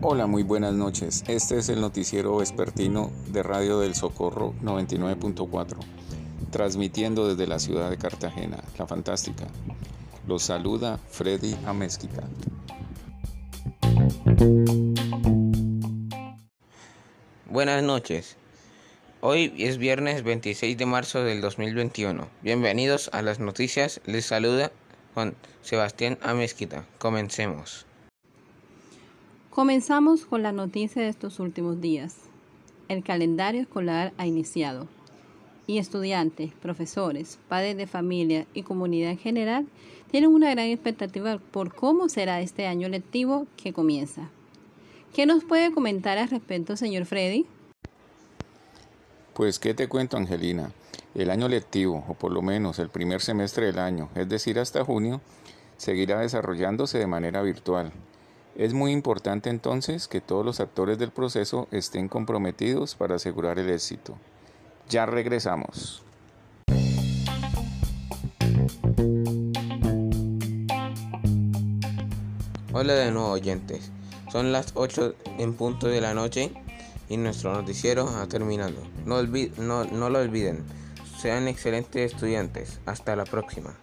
Hola, muy buenas noches. Este es el noticiero vespertino de Radio del Socorro 99.4, transmitiendo desde la ciudad de Cartagena, la fantástica. Los saluda Freddy Amezquita. Buenas noches. Hoy es viernes 26 de marzo del 2021. Bienvenidos a las noticias. Les saluda Juan Sebastián Amezquita. Comencemos. Comenzamos con la noticia de estos últimos días. El calendario escolar ha iniciado y estudiantes, profesores, padres de familia y comunidad en general tienen una gran expectativa por cómo será este año lectivo que comienza. ¿Qué nos puede comentar al respecto, señor Freddy? Pues, ¿qué te cuento, Angelina? El año lectivo, o por lo menos el primer semestre del año, es decir, hasta junio, seguirá desarrollándose de manera virtual. Es muy importante entonces que todos los actores del proceso estén comprometidos para asegurar el éxito. Ya regresamos. Hola de nuevo oyentes. Son las 8 en punto de la noche y nuestro noticiero ha terminado. No, no, no lo olviden. Sean excelentes estudiantes. Hasta la próxima.